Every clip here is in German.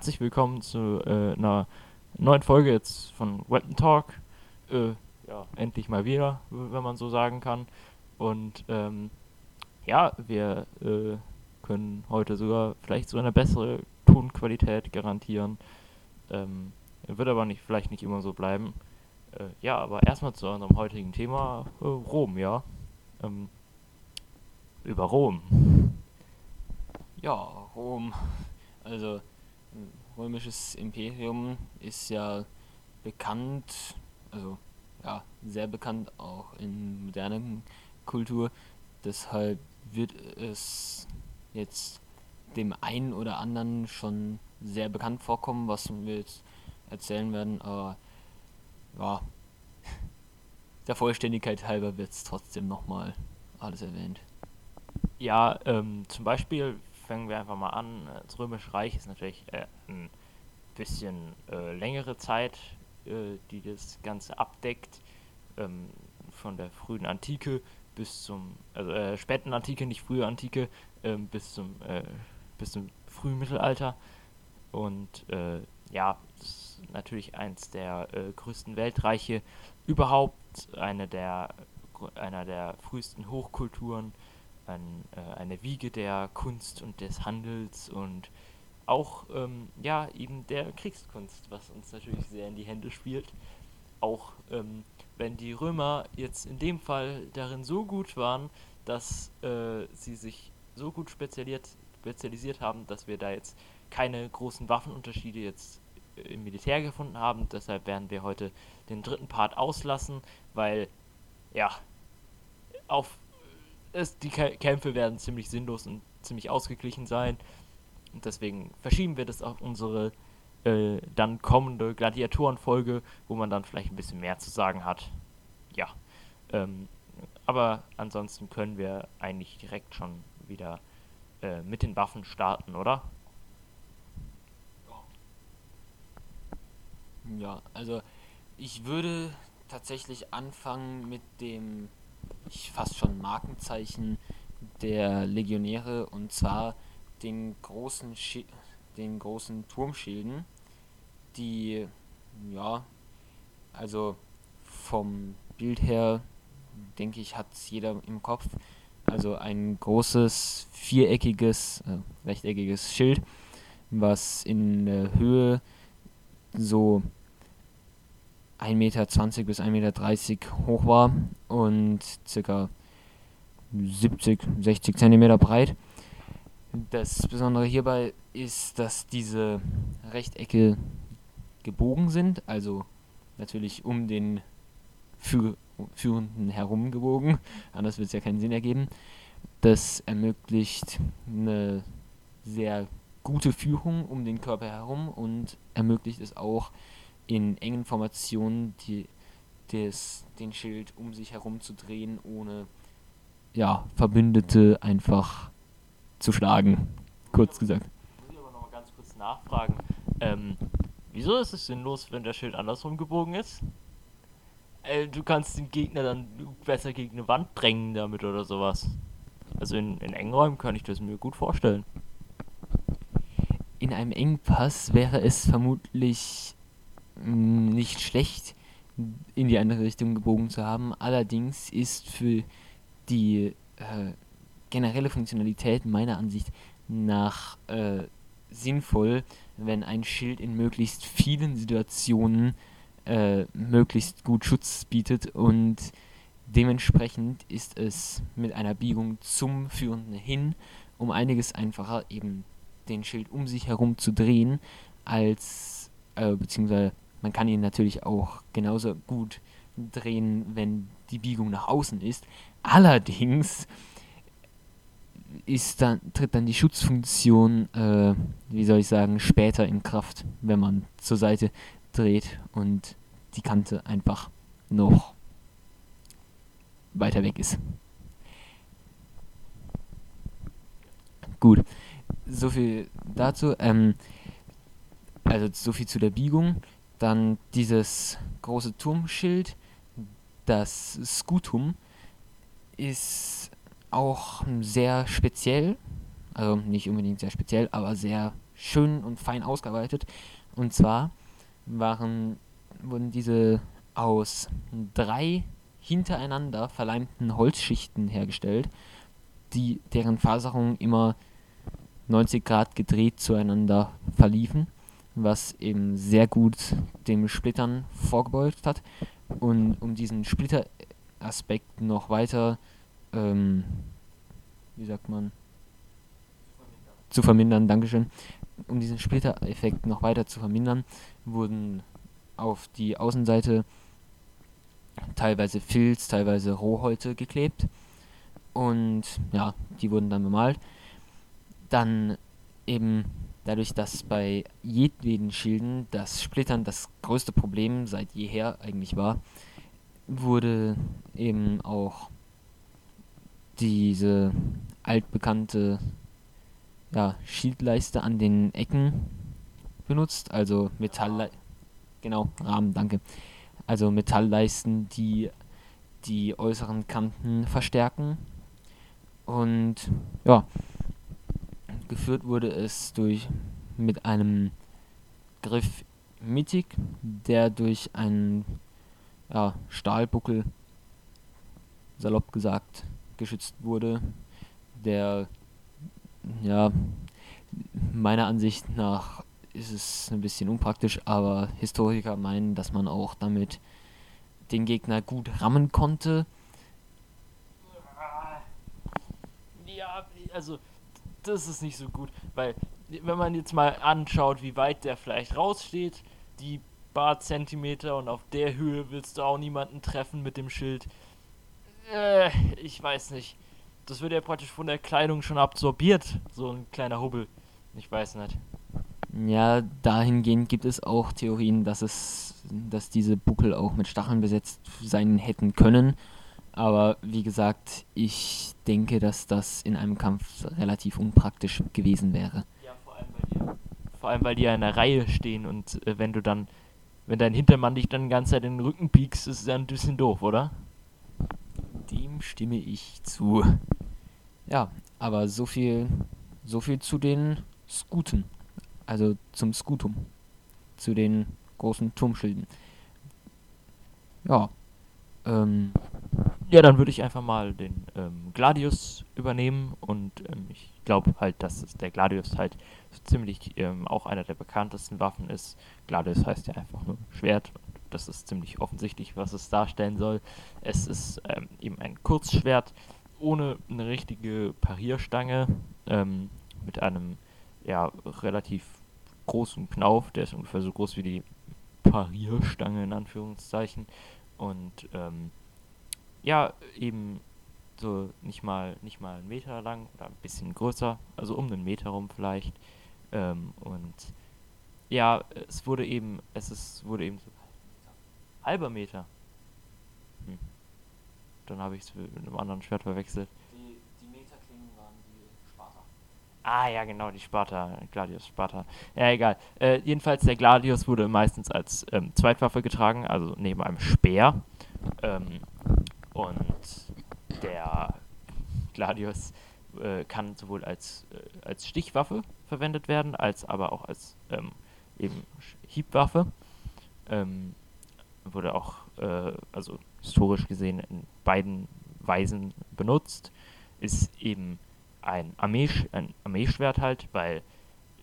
herzlich willkommen zu äh, einer neuen Folge jetzt von Weapon Talk. Äh, ja, endlich mal wieder, wenn man so sagen kann. Und ähm, ja, wir äh, können heute sogar vielleicht so eine bessere Tonqualität garantieren. Ähm, wird aber nicht, vielleicht nicht immer so bleiben. Äh, ja, aber erstmal zu unserem heutigen Thema äh, Rom, ja. Ähm, über Rom. Ja, Rom. Also römisches Imperium ist ja bekannt, also ja, sehr bekannt auch in moderner Kultur. Deshalb wird es jetzt dem einen oder anderen schon sehr bekannt vorkommen, was wir jetzt erzählen werden, aber ja, der Vollständigkeit halber wird es trotzdem nochmal alles erwähnt. Ja, ähm, zum Beispiel fangen wir einfach mal an. Das Römische Reich ist natürlich äh, ein bisschen äh, längere Zeit, äh, die das Ganze abdeckt. Ähm, von der frühen Antike bis zum, also äh, späten Antike, nicht frühe Antike, ähm, bis zum äh, bis zum frühen Mittelalter. Und äh, ja, ist natürlich eins der äh, größten Weltreiche überhaupt, eine der einer der frühesten Hochkulturen ein, äh, eine Wiege der Kunst und des Handels und auch ähm, ja eben der Kriegskunst, was uns natürlich sehr in die Hände spielt. Auch ähm, wenn die Römer jetzt in dem Fall darin so gut waren, dass äh, sie sich so gut spezialisiert, spezialisiert haben, dass wir da jetzt keine großen Waffenunterschiede jetzt äh, im Militär gefunden haben. Deshalb werden wir heute den dritten Part auslassen, weil ja auf es, die Kämpfe werden ziemlich sinnlos und ziemlich ausgeglichen sein. Und deswegen verschieben wir das auf unsere äh, dann kommende Gladiatorenfolge, wo man dann vielleicht ein bisschen mehr zu sagen hat. Ja. Ähm, aber ansonsten können wir eigentlich direkt schon wieder äh, mit den Waffen starten, oder? Ja, also ich würde tatsächlich anfangen mit dem ich fast schon Markenzeichen der Legionäre und zwar den großen Schi den großen Turmschilden, die ja also vom Bild her denke ich hat jeder im Kopf. Also ein großes viereckiges äh, rechteckiges Schild was in der Höhe so 1,20 Meter bis 1,30 Meter hoch war und ca. 70, 60 Zentimeter breit. Das Besondere hierbei ist, dass diese Rechtecke gebogen sind, also natürlich um den Führ Führenden herum gebogen, anders wird es ja keinen Sinn ergeben. Das ermöglicht eine sehr gute Führung um den Körper herum und ermöglicht es auch, in engen Formationen die, des, den Schild um sich herum zu drehen, ohne ja, Verbündete einfach zu schlagen. Kurz gesagt. Muss ich aber noch mal ganz kurz nachfragen. Ähm, wieso ist es sinnlos, wenn der Schild andersrum gebogen ist? Äh, du kannst den Gegner dann besser gegen eine Wand drängen damit oder sowas. Also in, in engen Räumen kann ich das mir gut vorstellen. In einem Engpass wäre es vermutlich nicht schlecht in die andere Richtung gebogen zu haben. Allerdings ist für die äh, generelle Funktionalität meiner Ansicht nach äh, sinnvoll, wenn ein Schild in möglichst vielen Situationen äh, möglichst gut Schutz bietet und dementsprechend ist es mit einer Biegung zum Führenden hin um einiges einfacher, eben den Schild um sich herum zu drehen, als äh, beziehungsweise man kann ihn natürlich auch genauso gut drehen, wenn die Biegung nach außen ist. Allerdings ist dann, tritt dann die Schutzfunktion, äh, wie soll ich sagen, später in Kraft, wenn man zur Seite dreht und die Kante einfach noch weiter weg ist. Gut, so viel dazu. Ähm, also so viel zu der Biegung. Dann dieses große Turmschild, das Scutum, ist auch sehr speziell, also nicht unbedingt sehr speziell, aber sehr schön und fein ausgearbeitet. Und zwar waren, wurden diese aus drei hintereinander verleimten Holzschichten hergestellt, die deren Faserungen immer 90 Grad gedreht zueinander verliefen, was eben sehr gut dem Splittern vorgebeugt hat. Und um diesen Splitteraspekt noch weiter, ähm, wie sagt man, zu vermindern, Dankeschön, um diesen Splittereffekt noch weiter zu vermindern, wurden auf die Außenseite teilweise Filz, teilweise Rohholze geklebt. Und ja, die wurden dann bemalt. Dann eben dadurch, dass bei jedweden Schilden das Splittern das größte Problem seit jeher eigentlich war, wurde eben auch diese altbekannte ja, Schildleiste an den Ecken benutzt, also Metall genau, Rahmen, danke. Also Metallleisten, die die äußeren Kanten verstärken. Und ja, geführt wurde es durch mit einem Griff mittig, der durch einen ja, Stahlbuckel, salopp gesagt, geschützt wurde, der ja meiner Ansicht nach ist es ein bisschen unpraktisch, aber Historiker meinen, dass man auch damit den Gegner gut rammen konnte. Ja, also das ist nicht so gut, weil wenn man jetzt mal anschaut, wie weit der vielleicht raussteht, die paar Zentimeter und auf der Höhe willst du auch niemanden treffen mit dem Schild. Äh, ich weiß nicht. Das wird ja praktisch von der Kleidung schon absorbiert, so ein kleiner Hubbel. Ich weiß nicht. Ja, dahingehend gibt es auch Theorien, dass es, dass diese Buckel auch mit Stacheln besetzt sein hätten können. Aber wie gesagt, ich denke, dass das in einem Kampf relativ unpraktisch gewesen wäre. Ja, vor allem, weil die, vor allem, weil die ja in einer Reihe stehen und äh, wenn du dann, wenn dein Hintermann dich dann die ganze Zeit in den Rücken piekst, ist es ja ein bisschen doof, oder? Dem stimme ich zu. Ja, aber so viel, so viel zu den Scooten. Also zum Scutum. Zu den großen Turmschilden. Ja. Ähm, ja, dann würde ich einfach mal den ähm, Gladius übernehmen und ähm, ich glaube halt, dass es der Gladius halt so ziemlich ähm, auch einer der bekanntesten Waffen ist. Gladius heißt ja einfach nur Schwert und das ist ziemlich offensichtlich, was es darstellen soll. Es ist ähm, eben ein Kurzschwert ohne eine richtige Parierstange ähm, mit einem ja relativ großen Knauf, der ist ungefähr so groß wie die Parierstange in Anführungszeichen und ähm, ja, eben so nicht mal nicht mal einen Meter lang oder ein bisschen größer, also um einen Meter rum vielleicht. Ähm, und ja, es wurde eben, es ist, wurde eben so halber Meter. Hm. Dann habe ich es mit einem anderen Schwert verwechselt. Die, die Meterklingen waren die Sparta. Ah ja, genau, die Sparta, Gladius Sparta. Ja, egal. Äh, jedenfalls, der Gladius wurde meistens als ähm, Zweitwaffe getragen, also neben einem Speer. Ähm, und der Gladius äh, kann sowohl als, äh, als Stichwaffe verwendet werden, als aber auch als ähm, eben Hiebwaffe. Ähm, wurde auch, äh, also historisch gesehen, in beiden Weisen benutzt. Ist eben ein, Armeesch ein Armeeschwert halt, weil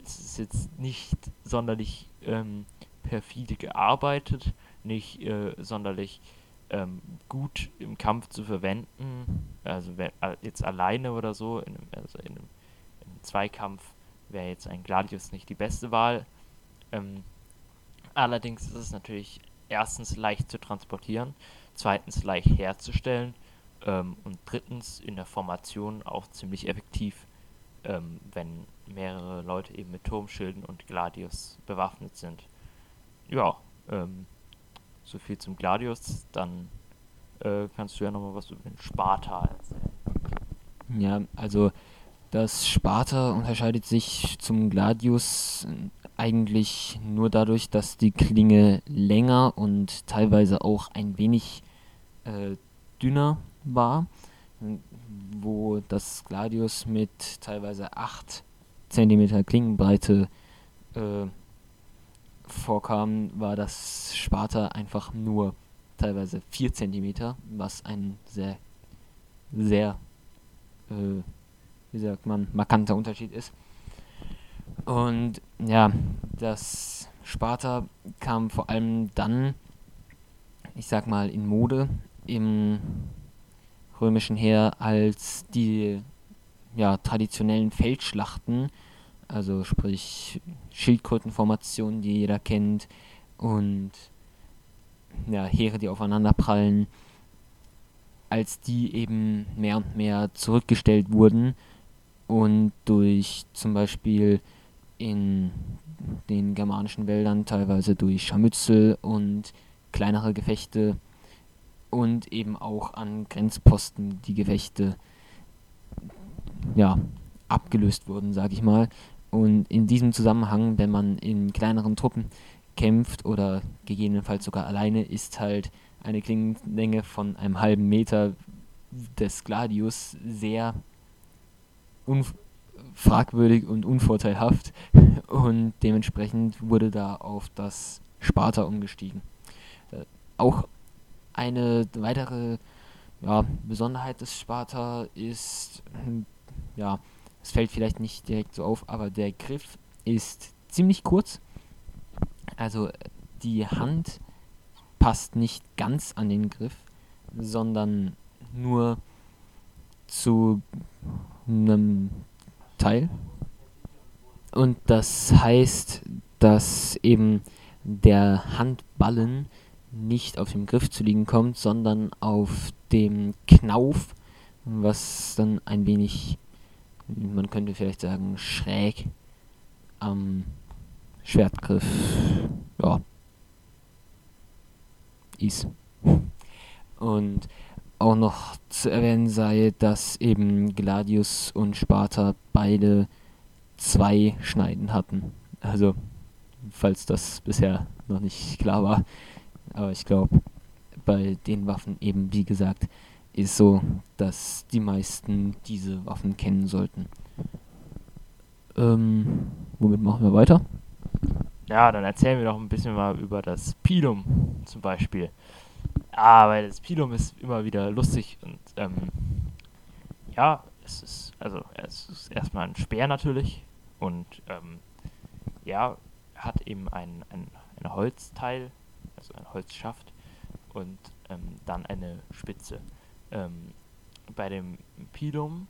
es ist jetzt nicht sonderlich ähm, perfide gearbeitet, nicht äh, sonderlich ähm, gut im Kampf zu verwenden. Also äh, jetzt alleine oder so, in einem, also in einem, in einem Zweikampf wäre jetzt ein Gladius nicht die beste Wahl. Ähm, allerdings ist es natürlich erstens leicht zu transportieren, zweitens leicht herzustellen ähm, und drittens in der Formation auch ziemlich effektiv, ähm, wenn mehrere Leute eben mit Turmschilden und Gladius bewaffnet sind. Ja, ähm, so viel zum Gladius, dann äh, kannst du ja nochmal was über den Sparta erzählen. Ja, also das Sparta unterscheidet sich zum Gladius eigentlich nur dadurch, dass die Klinge länger und teilweise auch ein wenig äh, dünner war, wo das Gladius mit teilweise 8 cm Klingenbreite äh, vorkam, war das Sparta einfach nur teilweise 4 cm, was ein sehr, sehr, äh, wie sagt man, markanter Unterschied ist. Und ja, das Sparta kam vor allem dann, ich sag mal, in Mode im römischen Heer, als die ja, traditionellen Feldschlachten, also sprich Schildkrötenformationen, die jeder kennt, und ja, Heere, die aufeinander prallen, als die eben mehr und mehr zurückgestellt wurden und durch zum Beispiel in den germanischen Wäldern teilweise durch Scharmützel und kleinere Gefechte und eben auch an Grenzposten die Gefechte ja, abgelöst wurden, sage ich mal. Und in diesem Zusammenhang, wenn man in kleineren Truppen kämpft oder gegebenenfalls sogar alleine, ist halt eine Klingenlänge von einem halben Meter des Gladius sehr fragwürdig und unvorteilhaft und dementsprechend wurde da auf das Sparta umgestiegen. Äh, auch eine weitere ja, Besonderheit des Sparta ist, hm, ja, es fällt vielleicht nicht direkt so auf, aber der Griff ist ziemlich kurz. Also die Hand passt nicht ganz an den Griff, sondern nur zu einem Teil. Und das heißt, dass eben der Handballen nicht auf dem Griff zu liegen kommt, sondern auf dem Knauf, was dann ein wenig, man könnte vielleicht sagen, schräg am Schwertgriff ja, ist. Und auch noch zu erwähnen sei, dass eben Gladius und Sparta beide zwei Schneiden hatten. Also, falls das bisher noch nicht klar war. Aber ich glaube, bei den Waffen eben, wie gesagt, ist so, dass die meisten diese Waffen kennen sollten. Ähm, womit machen wir weiter? Ja, dann erzählen wir doch ein bisschen mal über das Pilum zum Beispiel. Ah, weil das Pilum ist immer wieder lustig und ähm, ja, es ist, also es ist erstmal ein Speer natürlich und ähm, ja, hat eben ein, ein, ein Holzteil, also ein Holzschaft und ähm, dann eine Spitze. Ähm, bei dem Pilum,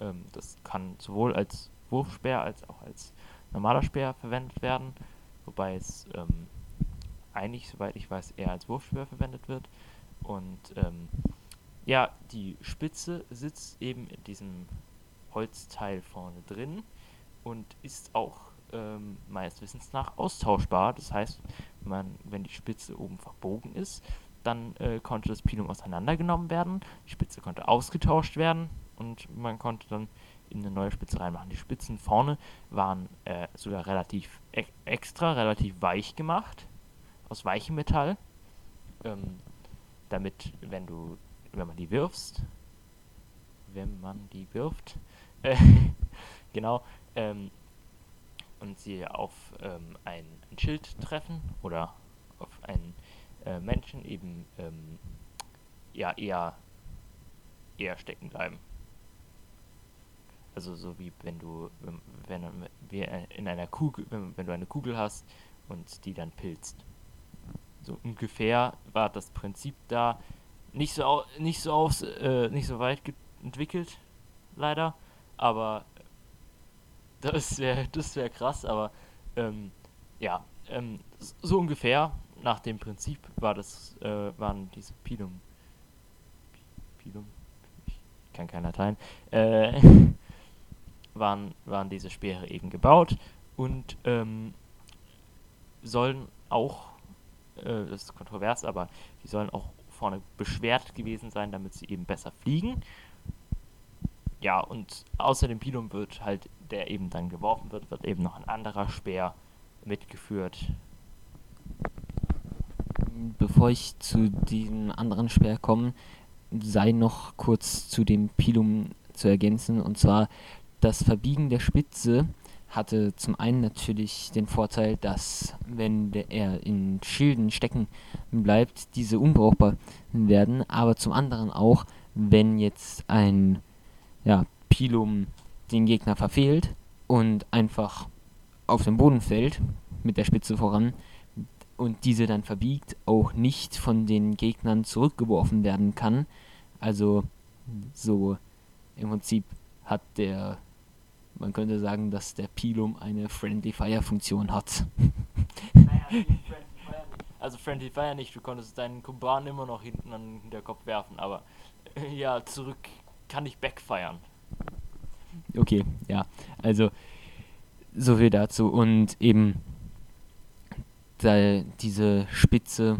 ähm, das kann sowohl als Wurfspeer als auch als normaler Speer verwendet werden, wobei es ähm, eigentlich, soweit ich weiß, eher als Wurfspeer verwendet wird. Und ähm, ja, die Spitze sitzt eben in diesem Holzteil vorne drin und ist auch ähm, meines Wissens nach austauschbar. Das heißt, man, wenn die Spitze oben verbogen ist, dann äh, konnte das Pilum auseinandergenommen werden, die Spitze konnte ausgetauscht werden und man konnte dann in eine neue Spitze reinmachen. Die Spitzen vorne waren äh, sogar relativ e extra, relativ weich gemacht aus weichem Metall, ähm, damit, wenn du, wenn man die wirfst, wenn man die wirft, äh, genau, ähm, und sie auf ähm, ein, ein, Schild treffen oder auf einen äh, Menschen eben ähm, ja eher eher stecken bleiben. Also so wie wenn du wenn, wenn in einer Kugel wenn, du eine Kugel hast und die dann pilzt. So ungefähr war das Prinzip da. Nicht so nicht so aus äh, nicht so weit entwickelt leider. Aber das wäre das wäre krass aber ähm, ja ähm, so ungefähr nach dem Prinzip war das äh, waren diese Pilum Pilum ich kann keiner teilen äh, waren waren diese Speere eben gebaut und ähm, sollen auch äh, das ist kontrovers, aber die sollen auch vorne beschwert gewesen sein, damit sie eben besser fliegen. Ja, und außer dem Pilum wird halt, der eben dann geworfen wird, wird eben noch ein anderer Speer mitgeführt. Bevor ich zu diesem anderen Speer komme, sei noch kurz zu dem Pilum zu ergänzen. Und zwar das Verbiegen der Spitze hatte zum einen natürlich den Vorteil, dass wenn er in Schilden stecken bleibt, diese unbrauchbar werden, aber zum anderen auch, wenn jetzt ein ja, Pilum den Gegner verfehlt und einfach auf den Boden fällt, mit der Spitze voran, und diese dann verbiegt, auch nicht von den Gegnern zurückgeworfen werden kann. Also so im Prinzip hat der, man könnte sagen, dass der Pilum eine Friendly Fire Funktion hat. Naja, also Friendly Fire nicht, du konntest deinen Kumpan immer noch hinten an der Kopf werfen, aber äh, ja, zurück kann ich backfiren. Okay, ja, also so viel dazu und eben da, diese Spitze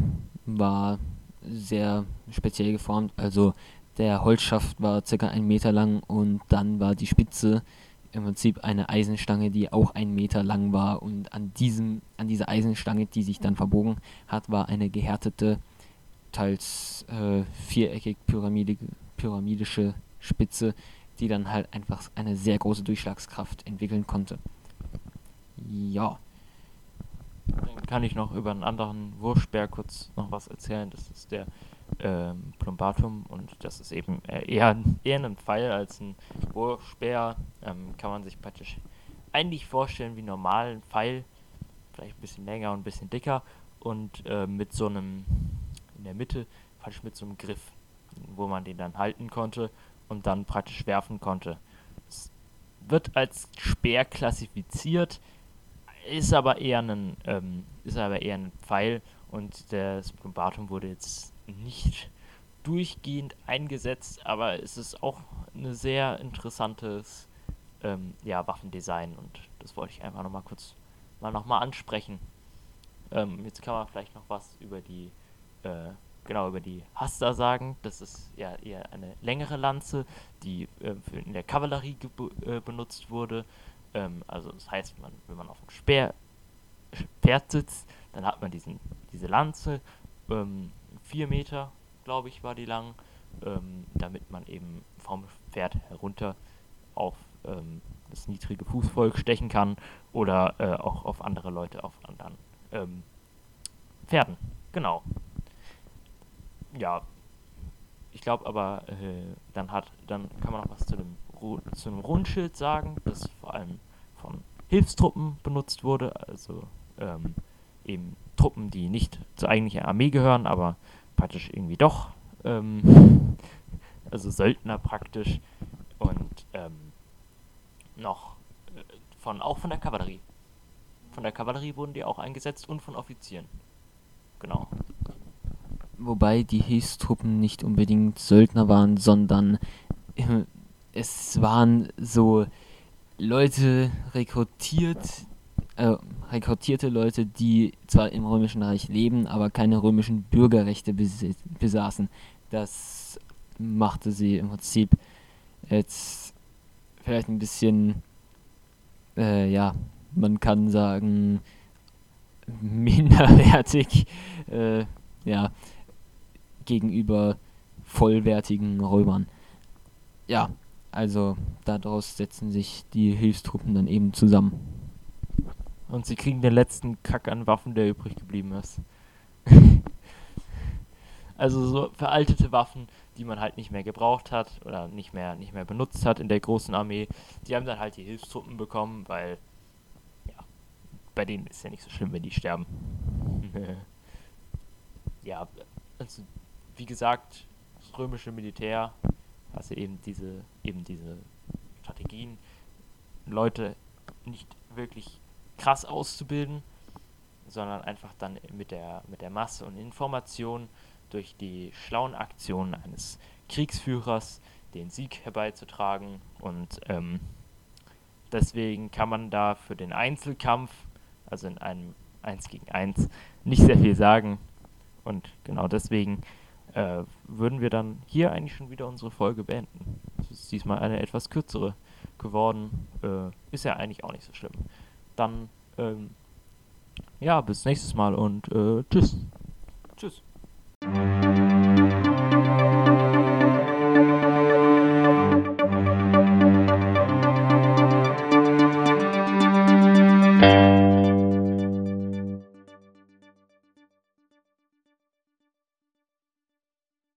war sehr speziell geformt, also der Holzschaft war circa ein Meter lang und dann war die Spitze im Prinzip eine Eisenstange, die auch ein Meter lang war und an diesem, an dieser Eisenstange, die sich dann verbogen hat, war eine gehärtete, teils äh, viereckig pyramidische Spitze, die dann halt einfach eine sehr große Durchschlagskraft entwickeln konnte. Ja. Dann kann ich noch über einen anderen Wurfspeer kurz noch was erzählen. Das ist der ähm, Plumbatum und das ist eben eher, eher ein Pfeil als ein Wurfspeer. Ähm, kann man sich praktisch eigentlich vorstellen wie normal ein Pfeil, vielleicht ein bisschen länger und ein bisschen dicker und äh, mit so einem in der Mitte praktisch mit so einem Griff, wo man den dann halten konnte und dann praktisch werfen konnte. Es wird als Speer klassifiziert, ist aber eher ein ähm, ist aber eher ein Pfeil und das Plumbatum wurde jetzt nicht durchgehend eingesetzt, aber es ist auch ein sehr interessantes ähm, ja, Waffendesign und das wollte ich einfach nochmal kurz mal nochmal ansprechen. Ähm, jetzt kann man vielleicht noch was über die äh, genau über die Hasta sagen. Das ist ja eher eine längere Lanze, die äh, in der Kavallerie äh, benutzt wurde. Ähm, also das heißt, man, wenn man auf dem Speer, Pferd sitzt, dann hat man diesen, diese Lanze ähm, vier Meter, glaube ich, war die lang, ähm, damit man eben vom Pferd herunter auf ähm, das niedrige Fußvolk stechen kann oder äh, auch auf andere Leute auf anderen ähm, Pferden. Genau. Ja, ich glaube aber, äh, dann hat, dann kann man noch was zu dem, zu einem Rundschild sagen, das vor allem von Hilfstruppen benutzt wurde, also ähm, eben Truppen, die nicht zur eigentlichen Armee gehören, aber praktisch irgendwie doch. Ähm, also Söldner praktisch. Und ähm, noch äh, von auch von der Kavallerie. Von der Kavallerie wurden die auch eingesetzt und von Offizieren. Genau. Wobei die Hilfstruppen nicht unbedingt Söldner waren, sondern äh, es waren so Leute rekrutiert, äh, rekrutierte Leute, die zwar im Römischen Reich leben, aber keine römischen Bürgerrechte besaßen. Das machte sie im Prinzip jetzt vielleicht ein bisschen, äh, ja, man kann sagen, minderwertig, äh, ja, gegenüber vollwertigen Römern. Ja, also daraus setzen sich die Hilfstruppen dann eben zusammen. Und sie kriegen den letzten Kack an Waffen, der übrig geblieben ist. also so veraltete Waffen, die man halt nicht mehr gebraucht hat oder nicht mehr, nicht mehr benutzt hat in der großen Armee, die haben dann halt die Hilfstruppen bekommen, weil ja, bei denen ist ja nicht so schlimm, wenn die sterben. ja, also wie gesagt, das römische Militär, also eben diese, eben diese Strategien, Leute nicht wirklich krass auszubilden, sondern einfach dann mit der, mit der Masse und Information durch die schlauen Aktionen eines Kriegsführers den Sieg herbeizutragen. Und ähm, deswegen kann man da für den Einzelkampf, also in einem 1 gegen 1, nicht sehr viel sagen. Und genau deswegen äh, würden wir dann hier eigentlich schon wieder unsere Folge beenden. Es ist diesmal eine etwas kürzere geworden. Äh, ist ja eigentlich auch nicht so schlimm dann ähm, ja, bis nächstes Mal und äh, tschüss. Tschüss.